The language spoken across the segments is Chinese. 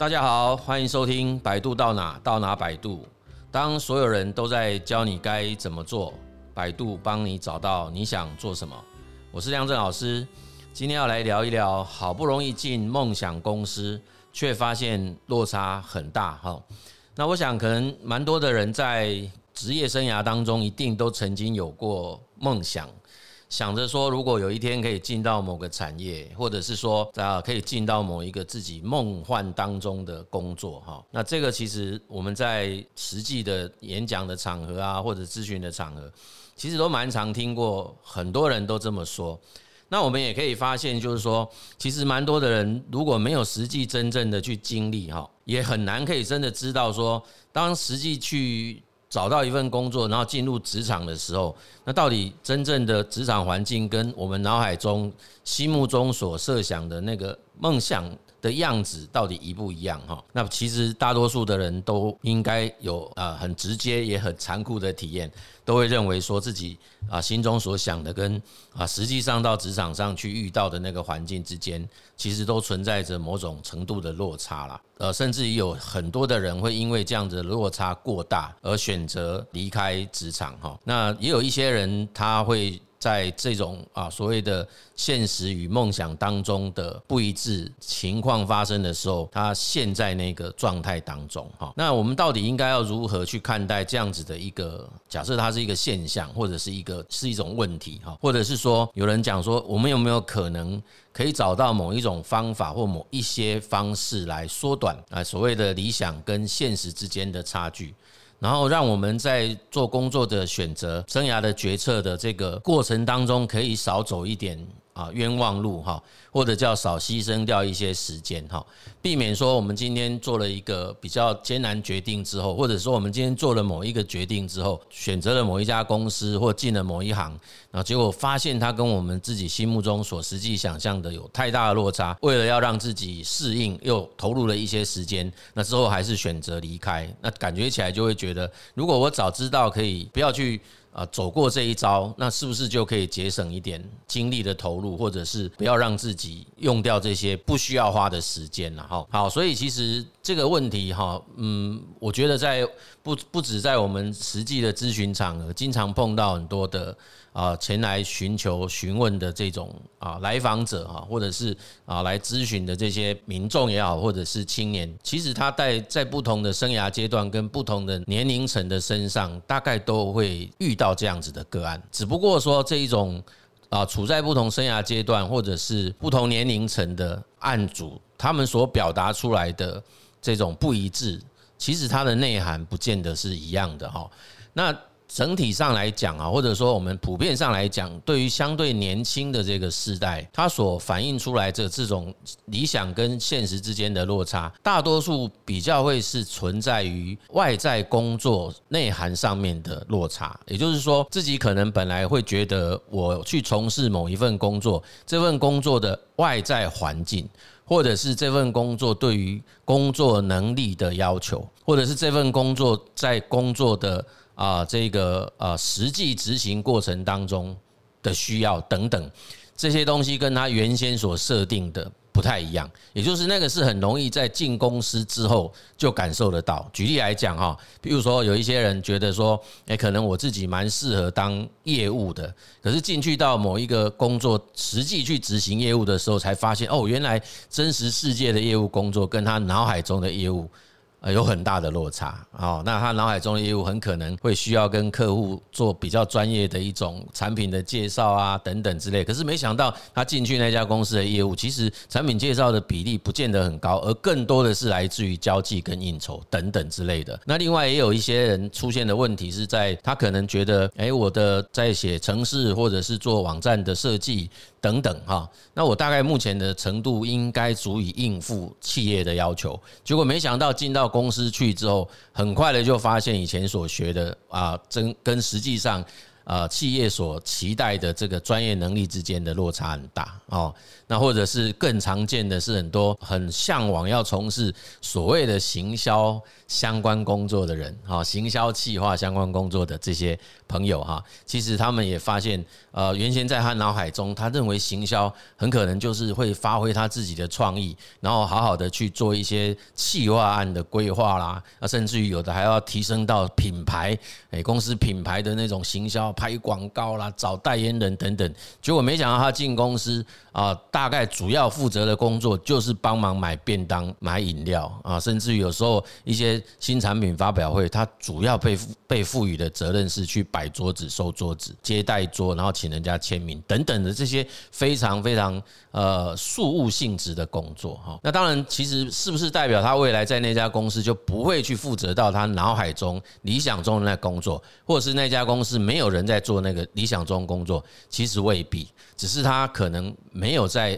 大家好，欢迎收听《百度到哪到哪百度》。当所有人都在教你该怎么做，百度帮你找到你想做什么。我是亮正老师，今天要来聊一聊，好不容易进梦想公司，却发现落差很大。哈，那我想可能蛮多的人在职业生涯当中，一定都曾经有过梦想。想着说，如果有一天可以进到某个产业，或者是说啊，可以进到某一个自己梦幻当中的工作哈，那这个其实我们在实际的演讲的场合啊，或者咨询的场合，其实都蛮常听过，很多人都这么说。那我们也可以发现，就是说，其实蛮多的人如果没有实际真正的去经历哈，也很难可以真的知道说，当实际去。找到一份工作，然后进入职场的时候，那到底真正的职场环境跟我们脑海中、心目中所设想的那个梦想的样子到底一不一样？哈，那其实大多数的人都应该有啊很直接也很残酷的体验，都会认为说自己啊心中所想的跟啊实际上到职场上去遇到的那个环境之间，其实都存在着某种程度的落差啦。呃，甚至于有很多的人会因为这样子的落差过大而选择离开职场哈。那也有一些人他会。在这种啊所谓的现实与梦想当中的不一致情况发生的时候，他陷在那个状态当中哈。那我们到底应该要如何去看待这样子的一个假设？它是一个现象，或者是一个是一种问题哈？或者是说，有人讲说，我们有没有可能可以找到某一种方法或某一些方式来缩短啊所谓的理想跟现实之间的差距？然后让我们在做工作的选择、生涯的决策的这个过程当中，可以少走一点。啊，冤枉路哈，或者叫少牺牲掉一些时间哈，避免说我们今天做了一个比较艰难决定之后，或者说我们今天做了某一个决定之后，选择了某一家公司或进了某一行，然后结果发现它跟我们自己心目中所实际想象的有太大的落差，为了要让自己适应，又投入了一些时间，那之后还是选择离开，那感觉起来就会觉得，如果我早知道可以不要去。啊，走过这一招，那是不是就可以节省一点精力的投入，或者是不要让自己用掉这些不需要花的时间了？哈，好，所以其实这个问题哈，嗯，我觉得在不不止在我们实际的咨询场合，经常碰到很多的。啊，前来寻求询问的这种啊来访者哈，或者是啊来咨询的这些民众也好，或者是青年，其实他在在不同的生涯阶段跟不同的年龄层的身上，大概都会遇到这样子的个案。只不过说这一种啊处在不同生涯阶段或者是不同年龄层的案主，他们所表达出来的这种不一致，其实它的内涵不见得是一样的哈。那整体上来讲啊，或者说我们普遍上来讲，对于相对年轻的这个世代，它所反映出来的这种理想跟现实之间的落差，大多数比较会是存在于外在工作内涵上面的落差。也就是说，自己可能本来会觉得我去从事某一份工作，这份工作的外在环境，或者是这份工作对于工作能力的要求，或者是这份工作在工作的。啊，这个呃，实际执行过程当中的需要等等这些东西，跟他原先所设定的不太一样，也就是那个是很容易在进公司之后就感受得到。举例来讲哈，比如说有一些人觉得说，诶，可能我自己蛮适合当业务的，可是进去到某一个工作，实际去执行业务的时候，才发现哦，原来真实世界的业务工作跟他脑海中的业务。呃，有很大的落差哦。那他脑海中的业务很可能会需要跟客户做比较专业的一种产品的介绍啊，等等之类。可是没想到他进去那家公司的业务，其实产品介绍的比例不见得很高，而更多的是来自于交际跟应酬等等之类的。那另外也有一些人出现的问题是在他可能觉得，哎，我的在写程式或者是做网站的设计。等等哈，那我大概目前的程度应该足以应付企业的要求，结果没想到进到公司去之后，很快的就发现以前所学的啊，真跟实际上啊企业所期待的这个专业能力之间的落差很大哦。那或者是更常见的是很多很向往要从事所谓的行销相关工作的人，哈，行销企划相关工作的这些朋友哈，其实他们也发现，呃，原先在他脑海中，他认为行销很可能就是会发挥他自己的创意，然后好好的去做一些企划案的规划啦，啊，甚至于有的还要提升到品牌，诶，公司品牌的那种行销，拍广告啦，找代言人等等。结果没想到他进公司啊，大大概主要负责的工作就是帮忙买便当、买饮料啊，甚至于有时候一些新产品发表会，他主要被被赋予的责任是去摆桌子、收桌子、接待桌，然后请人家签名等等的这些非常非常呃事务性质的工作哈。那当然，其实是不是代表他未来在那家公司就不会去负责到他脑海中理想中的那工作，或者是那家公司没有人在做那个理想中工作？其实未必，只是他可能没有在。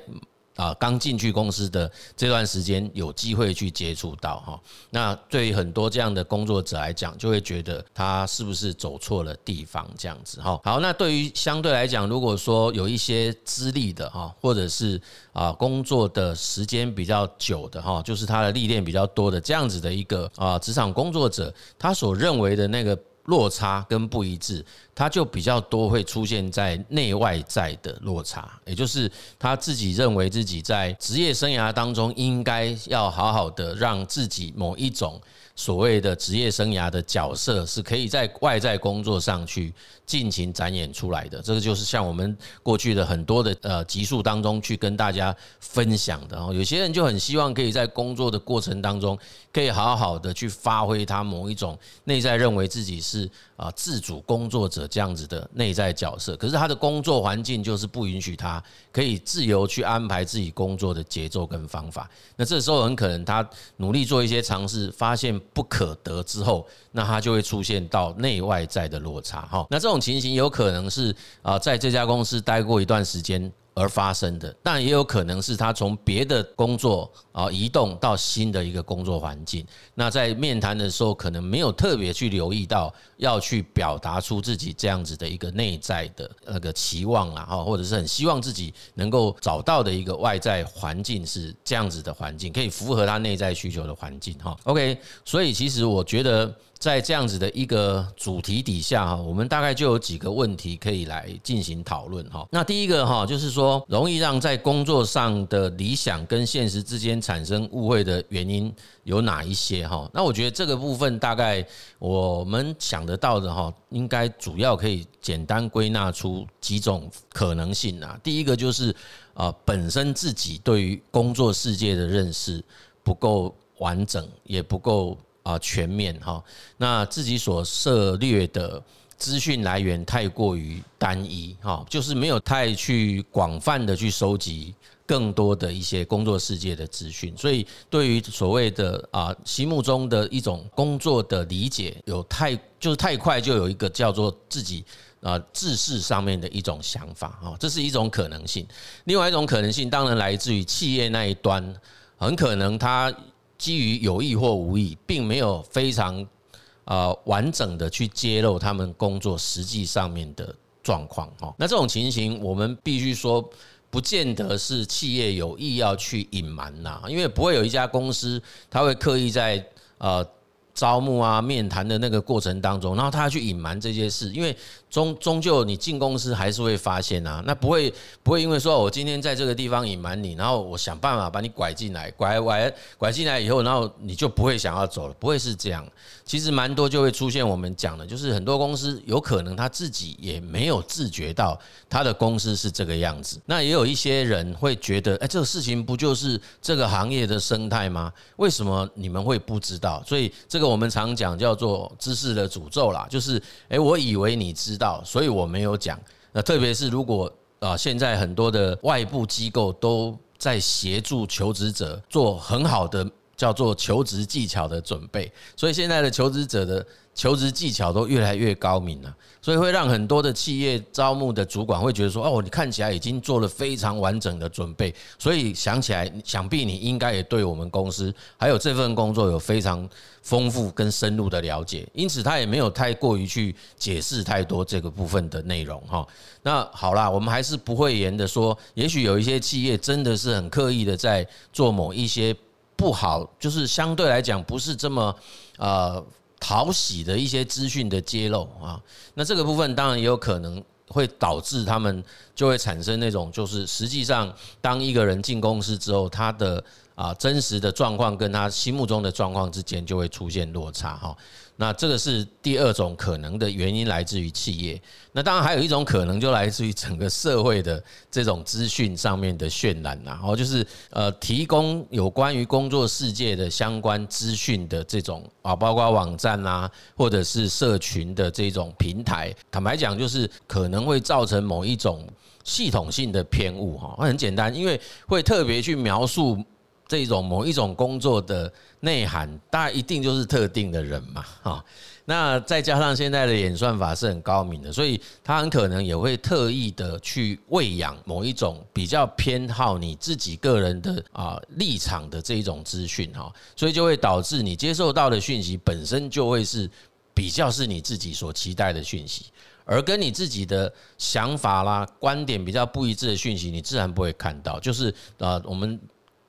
啊，刚进去公司的这段时间有机会去接触到哈，那对于很多这样的工作者来讲，就会觉得他是不是走错了地方这样子哈。好，那对于相对来讲，如果说有一些资历的哈，或者是啊工作的时间比较久的哈，就是他的历练比较多的这样子的一个啊职场工作者，他所认为的那个。落差跟不一致，他就比较多会出现在内外在的落差，也就是他自己认为自己在职业生涯当中应该要好好的让自己某一种。所谓的职业生涯的角色是可以在外在工作上去尽情展演出来的，这个就是像我们过去的很多的呃集数当中去跟大家分享的。有些人就很希望可以在工作的过程当中，可以好好的去发挥他某一种内在认为自己是啊自主工作者这样子的内在角色，可是他的工作环境就是不允许他可以自由去安排自己工作的节奏跟方法。那这时候很可能他努力做一些尝试，发现。不可得之后，那他就会出现到内外在的落差哈。那这种情形有可能是啊，在这家公司待过一段时间。而发生的，但也有可能是他从别的工作啊移动到新的一个工作环境。那在面谈的时候，可能没有特别去留意到要去表达出自己这样子的一个内在的那个期望啦，哈，或者是很希望自己能够找到的一个外在环境是这样子的环境，可以符合他内在需求的环境哈。OK，所以其实我觉得。在这样子的一个主题底下哈，我们大概就有几个问题可以来进行讨论哈。那第一个哈，就是说容易让在工作上的理想跟现实之间产生误会的原因有哪一些哈？那我觉得这个部分大概我们想得到的哈，应该主要可以简单归纳出几种可能性啊。第一个就是啊，本身自己对于工作世界的认识不够完整，也不够。啊，全面哈，那自己所涉猎的资讯来源太过于单一哈，就是没有太去广泛的去收集更多的一些工作世界的资讯，所以对于所谓的啊心目中的一种工作的理解，有太就是太快就有一个叫做自己啊自视上面的一种想法哈，这是一种可能性。另外一种可能性，当然来自于企业那一端，很可能他。基于有意或无意，并没有非常呃完整的去揭露他们工作实际上面的状况哈。那这种情形，我们必须说，不见得是企业有意要去隐瞒呐，因为不会有一家公司他会刻意在呃招募啊面谈的那个过程当中，然后他要去隐瞒这些事，因为。终终究你进公司还是会发现啊，那不会不会因为说我今天在这个地方隐瞒你，然后我想办法把你拐进来，拐拐拐进来以后，然后你就不会想要走了，不会是这样。其实蛮多就会出现我们讲的，就是很多公司有可能他自己也没有自觉到他的公司是这个样子。那也有一些人会觉得，哎，这个事情不就是这个行业的生态吗？为什么你们会不知道？所以这个我们常讲叫做知识的诅咒啦，就是哎，我以为你知道。所以我没有讲。那特别是如果啊，现在很多的外部机构都在协助求职者做很好的。叫做求职技巧的准备，所以现在的求职者的求职技巧都越来越高明了，所以会让很多的企业招募的主管会觉得说：“哦，你看起来已经做了非常完整的准备，所以想起来，想必你应该也对我们公司还有这份工作有非常丰富跟深入的了解。”因此，他也没有太过于去解释太多这个部分的内容哈。那好啦，我们还是不讳言的说，也许有一些企业真的是很刻意的在做某一些不好，就是相对来讲不是这么呃。讨喜的一些资讯的揭露啊，那这个部分当然也有可能会导致他们就会产生那种，就是实际上当一个人进公司之后，他的啊真实的状况跟他心目中的状况之间就会出现落差哈。那这个是第二种可能的原因，来自于企业。那当然还有一种可能，就来自于整个社会的这种资讯上面的渲染呐。哦，就是呃，提供有关于工作世界的相关资讯的这种啊，包括网站啊，或者是社群的这种平台。坦白讲，就是可能会造成某一种系统性的偏误哈。很简单，因为会特别去描述。这一种某一种工作的内涵，大概一定就是特定的人嘛，哈。那再加上现在的演算法是很高明的，所以他很可能也会特意的去喂养某一种比较偏好你自己个人的啊立场的这一种资讯，哈。所以就会导致你接受到的讯息本身就会是比较是你自己所期待的讯息，而跟你自己的想法啦、观点比较不一致的讯息，你自然不会看到。就是啊，我们。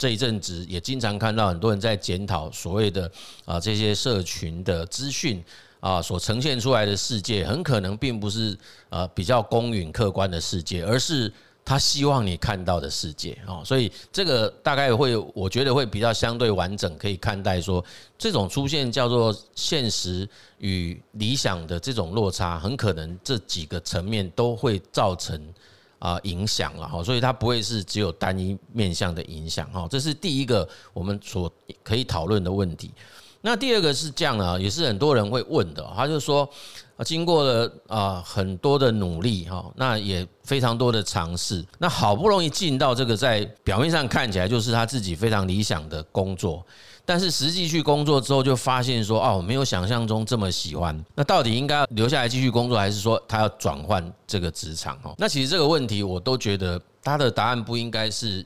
这一阵子也经常看到很多人在检讨所谓的啊这些社群的资讯啊所呈现出来的世界，很可能并不是呃比较公允客观的世界，而是他希望你看到的世界啊。所以这个大概会，我觉得会比较相对完整，可以看待说这种出现叫做现实与理想的这种落差，很可能这几个层面都会造成。啊，影响了哈，所以它不会是只有单一面向的影响哈，这是第一个我们所可以讨论的问题。那第二个是这样啊，也是很多人会问的，他就说，经过了啊很多的努力哈，那也非常多的尝试，那好不容易进到这个在表面上看起来就是他自己非常理想的工作。但是实际去工作之后，就发现说，哦，没有想象中这么喜欢。那到底应该留下来继续工作，还是说他要转换这个职场？哦，那其实这个问题，我都觉得他的答案不应该是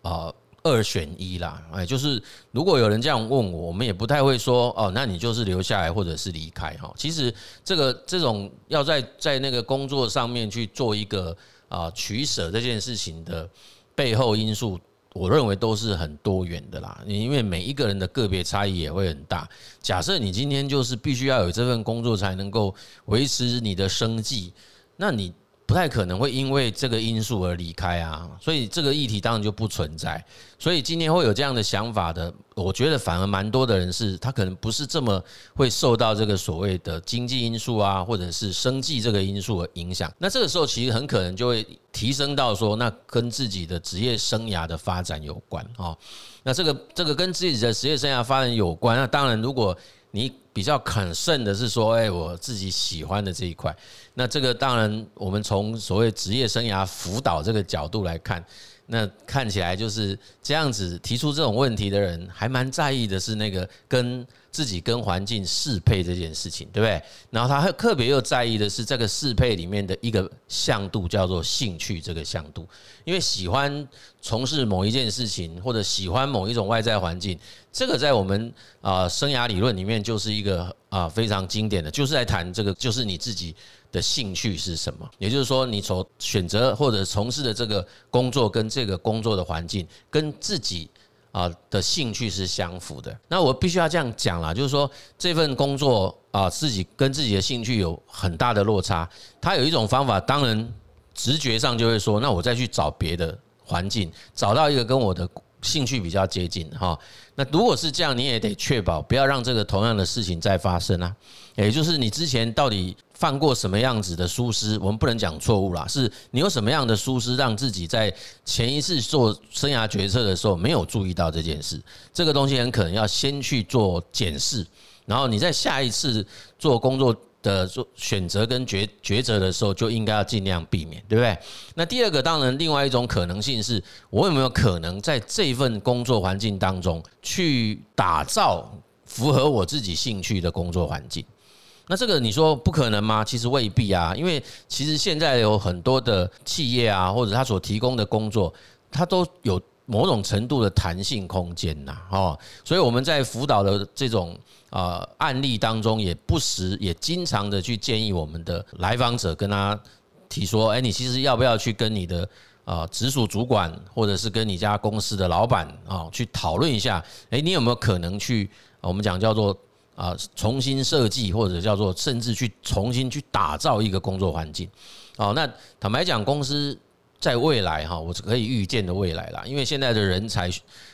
啊二选一啦。哎，就是如果有人这样问我，我们也不太会说，哦，那你就是留下来或者是离开哈。其实这个这种要在在那个工作上面去做一个啊取舍这件事情的背后因素。我认为都是很多元的啦，因为每一个人的个别差异也会很大。假设你今天就是必须要有这份工作才能够维持你的生计，那你。不太可能会因为这个因素而离开啊，所以这个议题当然就不存在。所以今天会有这样的想法的，我觉得反而蛮多的人是，他可能不是这么会受到这个所谓的经济因素啊，或者是生计这个因素的影响。那这个时候其实很可能就会提升到说，那跟自己的职业生涯的发展有关啊。那这个这个跟自己的职业生涯发展有关，那当然如果。你比较肯慎的是说，哎，我自己喜欢的这一块，那这个当然，我们从所谓职业生涯辅导这个角度来看，那看起来就是这样子提出这种问题的人，还蛮在意的是那个跟。自己跟环境适配这件事情，对不对？然后他特别又在意的是这个适配里面的一个向度，叫做兴趣这个向度。因为喜欢从事某一件事情，或者喜欢某一种外在环境，这个在我们啊生涯理论里面就是一个啊非常经典的，就是在谈这个，就是你自己的兴趣是什么。也就是说，你所选择或者从事的这个工作，跟这个工作的环境，跟自己。啊的兴趣是相符的，那我必须要这样讲啦，就是说这份工作啊，自己跟自己的兴趣有很大的落差。他有一种方法，当然直觉上就会说，那我再去找别的环境，找到一个跟我的兴趣比较接近哈。那如果是这样，你也得确保不要让这个同样的事情再发生啊。也就是你之前到底犯过什么样子的疏失？我们不能讲错误啦，是你有什么样的疏失，让自己在前一次做生涯决策的时候没有注意到这件事。这个东西很可能要先去做检视，然后你在下一次做工作的做选择跟抉抉择的时候，就应该要尽量避免，对不对？那第二个，当然，另外一种可能性是，我有没有可能在这份工作环境当中去打造符合我自己兴趣的工作环境？那这个你说不可能吗？其实未必啊，因为其实现在有很多的企业啊，或者他所提供的工作，它都有某种程度的弹性空间呐，哦，所以我们在辅导的这种。啊，案例当中也不时也经常的去建议我们的来访者跟他提说，哎，你其实要不要去跟你的啊直属主管或者是跟你家公司的老板啊去讨论一下，哎，你有没有可能去我们讲叫做啊重新设计或者叫做甚至去重新去打造一个工作环境？哦，那坦白讲，公司。在未来哈，我是可以预见的未来啦，因为现在的人才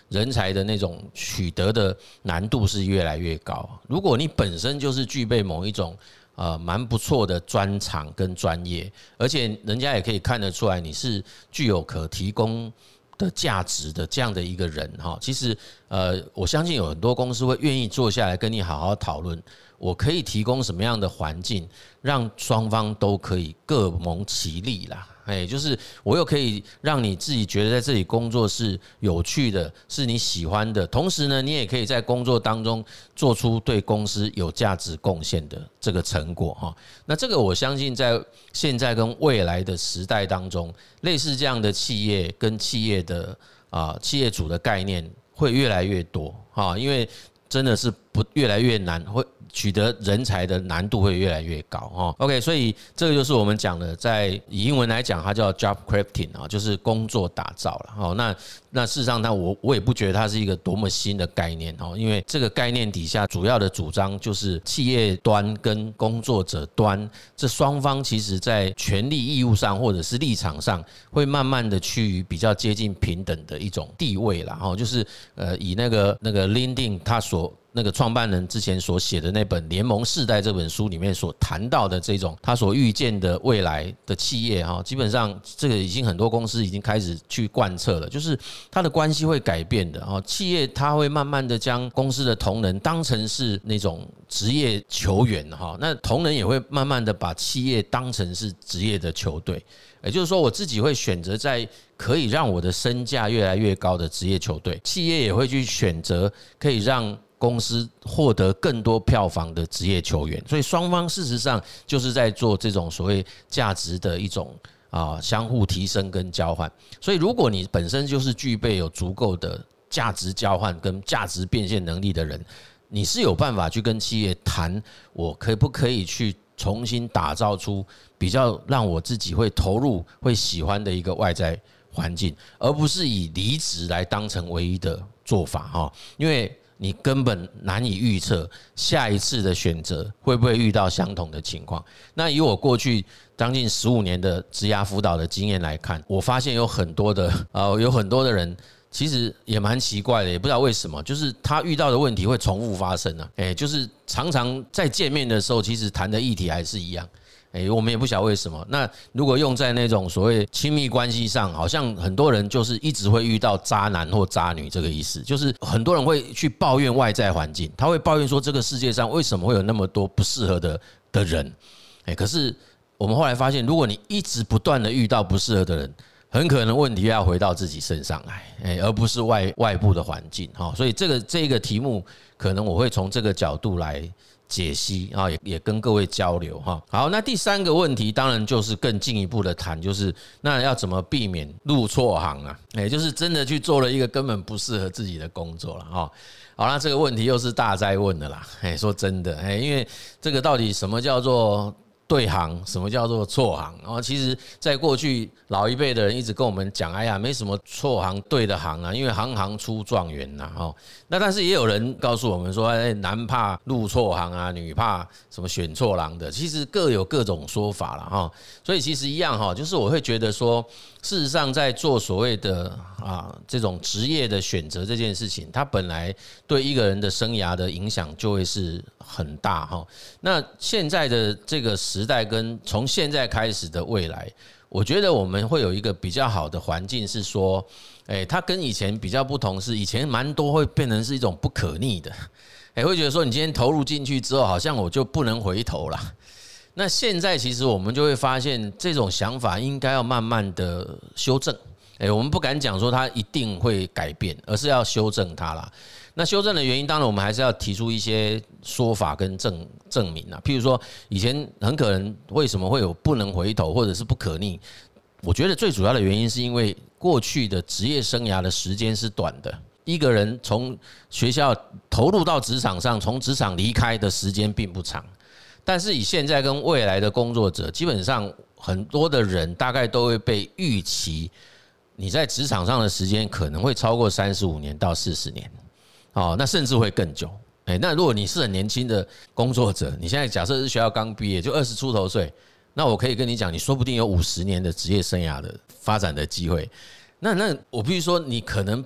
人才的那种取得的难度是越来越高。如果你本身就是具备某一种呃蛮不错的专长跟专业，而且人家也可以看得出来你是具有可提供的价值的这样的一个人哈，其实呃，我相信有很多公司会愿意坐下来跟你好好讨论，我可以提供什么样的环境，让双方都可以各谋其利啦。哎，就是我又可以让你自己觉得在这里工作是有趣的，是你喜欢的，同时呢，你也可以在工作当中做出对公司有价值贡献的这个成果哈。那这个我相信在现在跟未来的时代当中，类似这样的企业跟企业的啊企业主的概念会越来越多哈，因为真的是不越来越难会。取得人才的难度会越来越高哦。OK，所以这个就是我们讲的，在以英文来讲，它叫 job crafting 啊，就是工作打造了哦。那那事实上，那我我也不觉得它是一个多么新的概念哦，因为这个概念底下主要的主张就是企业端跟工作者端这双方，其实在权利义务上或者是立场上，会慢慢的趋于比较接近平等的一种地位了哦。就是呃，以那个那个 l i n d i n 他所。那个创办人之前所写的那本《联盟世代》这本书里面所谈到的这种他所预见的未来的企业哈，基本上这个已经很多公司已经开始去贯彻了，就是他的关系会改变的哈，企业他会慢慢的将公司的同仁当成是那种职业球员哈，那同仁也会慢慢的把企业当成是职业的球队，也就是说我自己会选择在可以让我的身价越来越高的职业球队，企业也会去选择可以让。公司获得更多票房的职业球员，所以双方事实上就是在做这种所谓价值的一种啊相互提升跟交换。所以如果你本身就是具备有足够的价值交换跟价值变现能力的人，你是有办法去跟企业谈，我可不可以去重新打造出比较让我自己会投入、会喜欢的一个外在环境，而不是以离职来当成唯一的做法哈，因为。你根本难以预测下一次的选择会不会遇到相同的情况。那以我过去将近十五年的职涯辅导的经验来看，我发现有很多的呃，有很多的人其实也蛮奇怪的，也不知道为什么，就是他遇到的问题会重复发生呢？诶，就是常常在见面的时候，其实谈的议题还是一样。诶，我们也不晓为什么。那如果用在那种所谓亲密关系上，好像很多人就是一直会遇到渣男或渣女这个意思，就是很多人会去抱怨外在环境，他会抱怨说这个世界上为什么会有那么多不适合的的人？诶，可是我们后来发现，如果你一直不断的遇到不适合的人，很可能问题要回到自己身上来，诶，而不是外外部的环境。哈，所以这个这个题目，可能我会从这个角度来。解析啊，也也跟各位交流哈。好，那第三个问题当然就是更进一步的谈，就是那要怎么避免入错行啊？也就是真的去做了一个根本不适合自己的工作了哈。好，那这个问题又是大哉问的啦。哎，说真的，哎，因为这个到底什么叫做？对行，什么叫做错行？然后其实，在过去老一辈的人一直跟我们讲，哎呀，没什么错行对的行啊，因为行行出状元呐，哈。那但是也有人告诉我们说，哎，男怕入错行啊，女怕什么选错郎的。其实各有各种说法了哈。所以其实一样哈，就是我会觉得说。事实上，在做所谓的啊这种职业的选择这件事情，它本来对一个人的生涯的影响就会是很大哈。那现在的这个时代跟从现在开始的未来，我觉得我们会有一个比较好的环境，是说，诶，它跟以前比较不同，是以前蛮多会变成是一种不可逆的。哎，会觉得说你今天投入进去之后，好像我就不能回头了。那现在其实我们就会发现，这种想法应该要慢慢的修正。哎，我们不敢讲说它一定会改变，而是要修正它啦。那修正的原因，当然我们还是要提出一些说法跟证证明啊。譬如说，以前很可能为什么会有不能回头或者是不可逆？我觉得最主要的原因是因为过去的职业生涯的时间是短的。一个人从学校投入到职场上，从职场离开的时间并不长。但是以现在跟未来的工作者，基本上很多的人大概都会被预期，你在职场上的时间可能会超过三十五年到四十年，哦，那甚至会更久。诶，那如果你是很年轻的工作者，你现在假设是学校刚毕业，就二十出头岁，那我可以跟你讲，你说不定有五十年的职业生涯的发展的机会。那那我必须说，你可能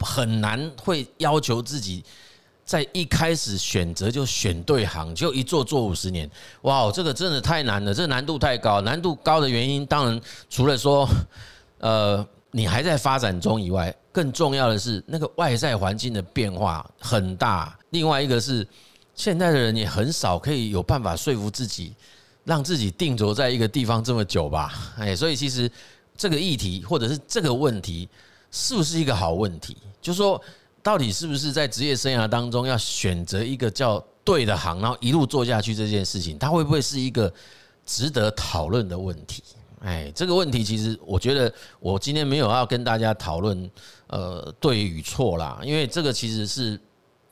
很难会要求自己。在一开始选择就选对行，就一做做五十年，哇，这个真的太难了，这难度太高。难度高的原因，当然除了说，呃，你还在发展中以外，更重要的是那个外在环境的变化很大。另外一个是，现在的人也很少可以有办法说服自己，让自己定着在一个地方这么久吧？哎，所以其实这个议题或者是这个问题，是不是一个好问题？就是说。到底是不是在职业生涯当中要选择一个叫对的行，然后一路做下去这件事情，它会不会是一个值得讨论的问题？哎，这个问题其实我觉得我今天没有要跟大家讨论呃对与错啦，因为这个其实是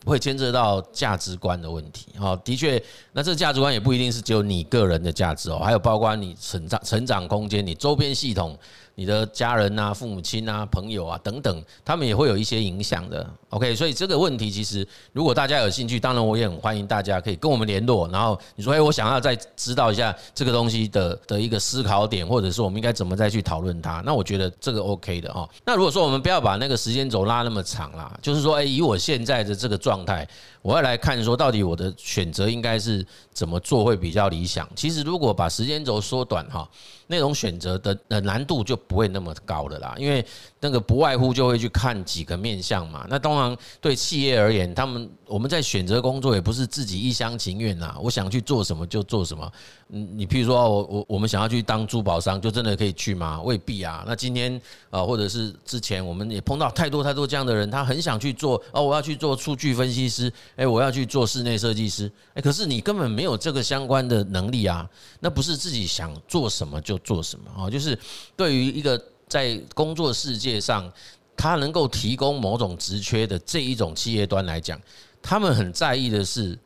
会牵涉到价值观的问题。好，的确，那这个价值观也不一定是只有你个人的价值哦，还有包括你成长成长空间，你周边系统。你的家人啊、父母亲啊、朋友啊等等，他们也会有一些影响的。OK，所以这个问题其实，如果大家有兴趣，当然我也很欢迎大家可以跟我们联络。然后你说，哎，我想要再知道一下这个东西的的一个思考点，或者是我们应该怎么再去讨论它，那我觉得这个 OK 的哈。那如果说我们不要把那个时间轴拉那么长啦，就是说，哎，以我现在的这个状态，我要来看说，到底我的选择应该是怎么做会比较理想。其实如果把时间轴缩短哈。那种选择的呃难度就不会那么高了啦，因为那个不外乎就会去看几个面向嘛。那当然对企业而言，他们我们在选择工作也不是自己一厢情愿呐，我想去做什么就做什么。嗯，你譬如说我我我们想要去当珠宝商，就真的可以去吗？未必啊。那今天啊，或者是之前我们也碰到太多太多这样的人，他很想去做哦，我要去做数据分析师，诶，我要去做室内设计师，诶，可是你根本没有这个相关的能力啊，那不是自己想做什么就。做什么啊？就是对于一个在工作世界上，他能够提供某种职缺的这一种企业端来讲，他们很在意的是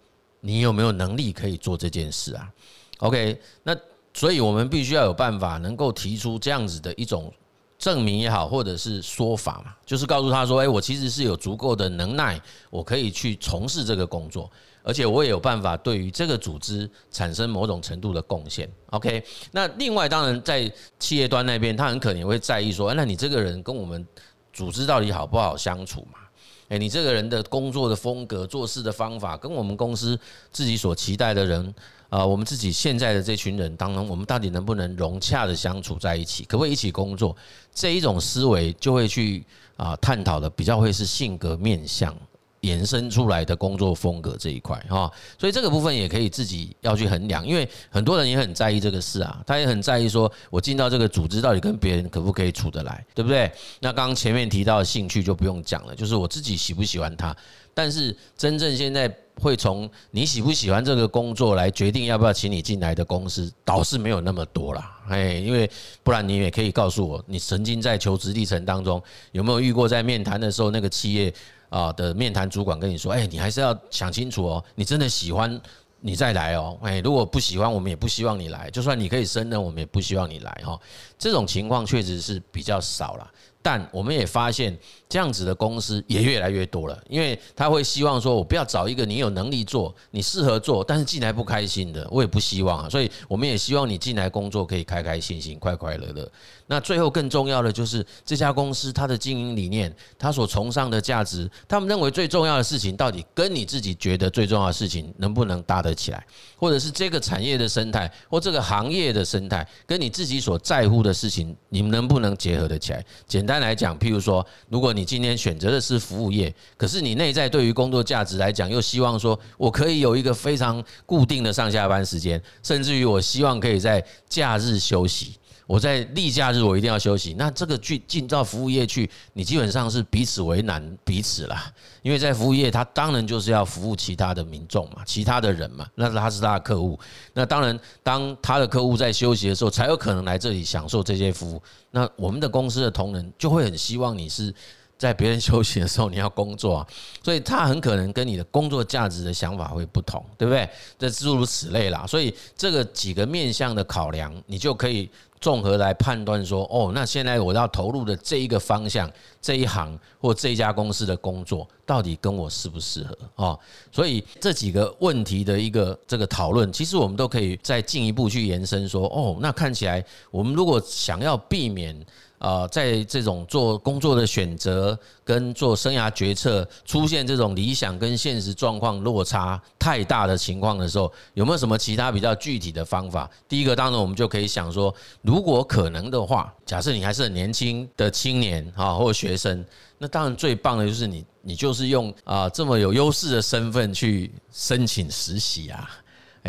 你有没有能力可以做这件事啊。OK，那所以我们必须要有办法能够提出这样子的一种证明也好，或者是说法嘛，就是告诉他说：“诶，我其实是有足够的能耐，我可以去从事这个工作。”而且我也有办法对于这个组织产生某种程度的贡献。OK，那另外当然在企业端那边，他很可能也会在意说，那你这个人跟我们组织到底好不好相处嘛？诶，你这个人的工作的风格、做事的方法，跟我们公司自己所期待的人啊，我们自己现在的这群人当中，我们到底能不能融洽的相处在一起？可不可以一起工作？这一种思维就会去啊探讨的比较会是性格面向。延伸出来的工作风格这一块哈，所以这个部分也可以自己要去衡量，因为很多人也很在意这个事啊，他也很在意说，我进到这个组织到底跟别人可不可以处得来，对不对？那刚刚前面提到的兴趣就不用讲了，就是我自己喜不喜欢他。但是真正现在会从你喜不喜欢这个工作来决定要不要请你进来的公司，倒是没有那么多啦。哎，因为不然你也可以告诉我，你曾经在求职历程当中有没有遇过在面谈的时候那个企业。啊的面谈主管跟你说，哎，你还是要想清楚哦，你真的喜欢你再来哦，哎，如果不喜欢，我们也不希望你来，就算你可以升任，我们也不希望你来哈。这种情况确实是比较少了。但我们也发现，这样子的公司也越来越多了，因为他会希望说，我不要找一个你有能力做、你适合做，但是进来不开心的，我也不希望啊。所以我们也希望你进来工作可以开开心心、快快乐乐。那最后更重要的就是这家公司它的经营理念，它所崇尚的价值，他们认为最重要的事情，到底跟你自己觉得最重要的事情能不能搭得起来，或者是这个产业的生态或这个行业的生态，跟你自己所在乎的事情，你们能不能结合得起来？简单来讲，譬如说，如果你你今天选择的是服务业，可是你内在对于工作价值来讲，又希望说我可以有一个非常固定的上下班时间，甚至于我希望可以在假日休息。我在例假日我一定要休息，那这个去进到服务业去，你基本上是彼此为难彼此啦。因为在服务业，他当然就是要服务其他的民众嘛，其他的人嘛，那他是他的客户。那当然，当他的客户在休息的时候，才有可能来这里享受这些服务。那我们的公司的同仁就会很希望你是。在别人休息的时候，你要工作，所以他很可能跟你的工作价值的想法会不同，对不对？这诸如此类啦。所以这个几个面向的考量，你就可以综合来判断说，哦，那现在我要投入的这一个方向、这一行或这一家公司的工作，到底跟我适不适合？哦，所以这几个问题的一个这个讨论，其实我们都可以再进一步去延伸说，哦，那看起来我们如果想要避免。啊，在这种做工作的选择跟做生涯决策出现这种理想跟现实状况落差太大的情况的时候，有没有什么其他比较具体的方法？第一个，当然我们就可以想说，如果可能的话，假设你还是很年轻的青年啊，或学生，那当然最棒的就是你，你就是用啊这么有优势的身份去申请实习啊。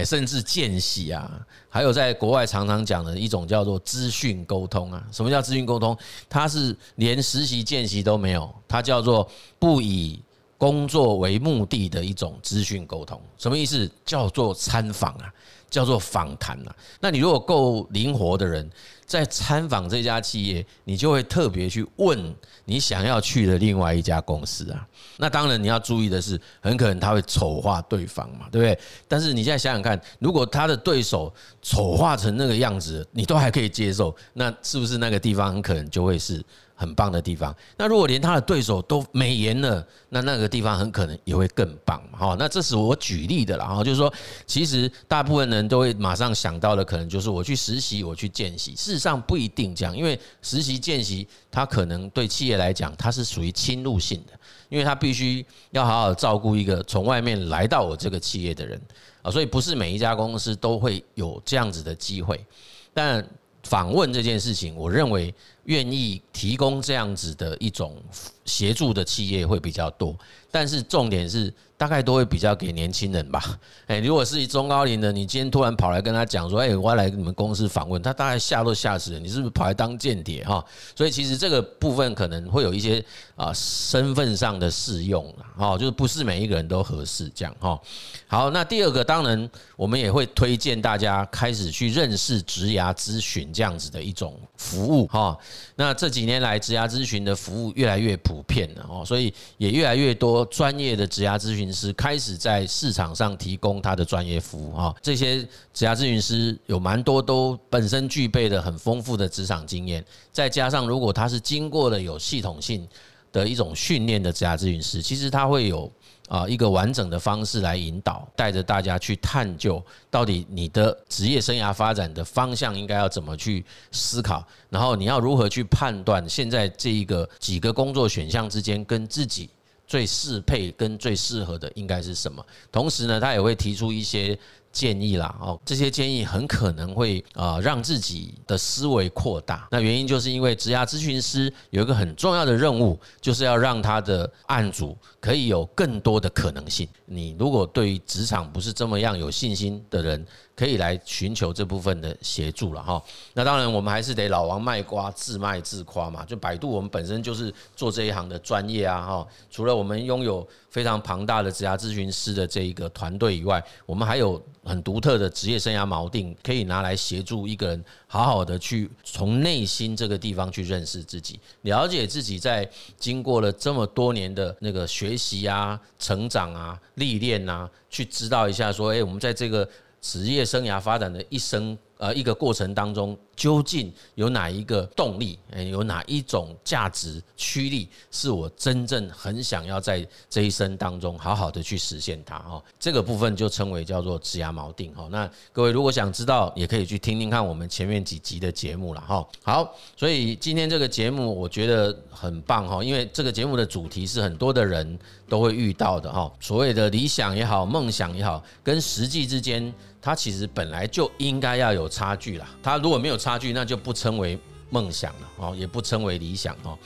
甚至见习啊，还有在国外常常讲的一种叫做资讯沟通啊。什么叫资讯沟通？它是连实习见习都没有，它叫做不以工作为目的的一种资讯沟通。什么意思？叫做参访啊，叫做访谈啊。那你如果够灵活的人，在参访这家企业，你就会特别去问你想要去的另外一家公司啊。那当然你要注意的是，很可能他会丑化对方嘛，对不对？但是你现在想想看，如果他的对手丑化成那个样子，你都还可以接受，那是不是那个地方很可能就会是？很棒的地方。那如果连他的对手都美颜了，那那个地方很可能也会更棒嘛。好，那这是我举例的啦。哈，就是说，其实大部分人都会马上想到的，可能就是我去实习，我去见习。上不一定这样，因为实习见习，它可能对企业来讲，它是属于侵入性的，因为它必须要好好照顾一个从外面来到我这个企业的人啊，所以不是每一家公司都会有这样子的机会。但访问这件事情，我认为。愿意提供这样子的一种协助的企业会比较多，但是重点是。大概都会比较给年轻人吧。诶，如果是中高龄的，你今天突然跑来跟他讲说，诶，我要来你们公司访问，他大概吓都吓死了。你是不是跑来当间谍哈？所以其实这个部分可能会有一些啊身份上的适用了哈，就是不是每一个人都合适这样哈。好，那第二个当然我们也会推荐大家开始去认识职涯咨询这样子的一种服务哈。那这几年来职涯咨询的服务越来越普遍了哦，所以也越来越多专业的职涯咨询师开始在市场上提供他的专业服务啊，这些职涯咨询师有蛮多都本身具备的很丰富的职场经验，再加上如果他是经过了有系统性的一种训练的职涯咨询师，其实他会有啊一个完整的方式来引导，带着大家去探究到底你的职业生涯发展的方向应该要怎么去思考，然后你要如何去判断现在这一个几个工作选项之间跟自己。最适配跟最适合的应该是什么？同时呢，他也会提出一些建议啦。哦，这些建议很可能会啊让自己的思维扩大。那原因就是因为职涯咨询师有一个很重要的任务，就是要让他的案主可以有更多的可能性。你如果对于职场不是这么样有信心的人，可以来寻求这部分的协助了哈。那当然，我们还是得老王卖瓜，自卖自夸嘛。就百度，我们本身就是做这一行的专业啊哈。除了我们拥有非常庞大的职涯咨询师的这一个团队以外，我们还有很独特的职业生涯锚定，可以拿来协助一个人好好的去从内心这个地方去认识自己，了解自己在经过了这么多年的那个学习啊、成长啊、历练啊，去知道一下说，诶，我们在这个。职业生涯发展的一生，呃，一个过程当中。究竟有哪一个动力？诶，有哪一种价值驱力，是我真正很想要在这一生当中好好的去实现它？哈，这个部分就称为叫做指牙锚定。哈，那各位如果想知道，也可以去听听看我们前面几集的节目了。哈，好，所以今天这个节目我觉得很棒。哈，因为这个节目的主题是很多的人都会遇到的。哈，所谓的理想也好，梦想也好，跟实际之间，它其实本来就应该要有差距啦。它如果没有差，距那就不称为梦想了哦，也不称为理想哦。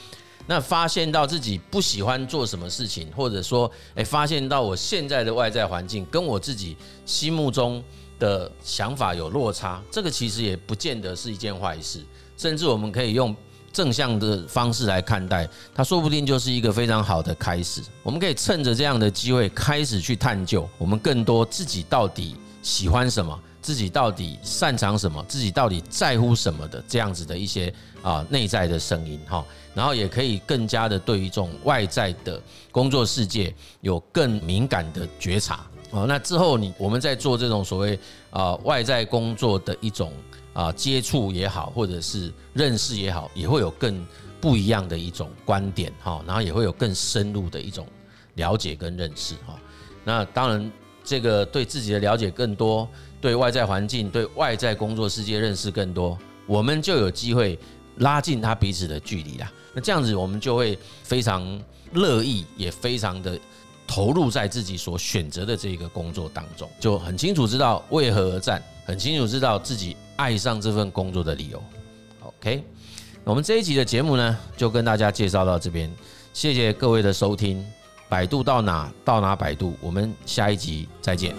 那发现到自己不喜欢做什么事情，或者说，诶，发现到我现在的外在环境跟我自己心目中的想法有落差，这个其实也不见得是一件坏事，甚至我们可以用正向的方式来看待，它说不定就是一个非常好的开始。我们可以趁着这样的机会开始去探究，我们更多自己到底喜欢什么。自己到底擅长什么？自己到底在乎什么的这样子的一些啊内在的声音哈，然后也可以更加的对于这种外在的工作世界有更敏感的觉察哦。那之后你我们在做这种所谓啊外在工作的一种啊接触也好，或者是认识也好，也会有更不一样的一种观点哈，然后也会有更深入的一种了解跟认识哈。那当然这个对自己的了解更多。对外在环境、对外在工作世界认识更多，我们就有机会拉近他彼此的距离啦。那这样子，我们就会非常乐意，也非常的投入在自己所选择的这个工作当中，就很清楚知道为何而战，很清楚知道自己爱上这份工作的理由。OK，我们这一集的节目呢，就跟大家介绍到这边，谢谢各位的收听。百度到哪到哪百度，我们下一集再见。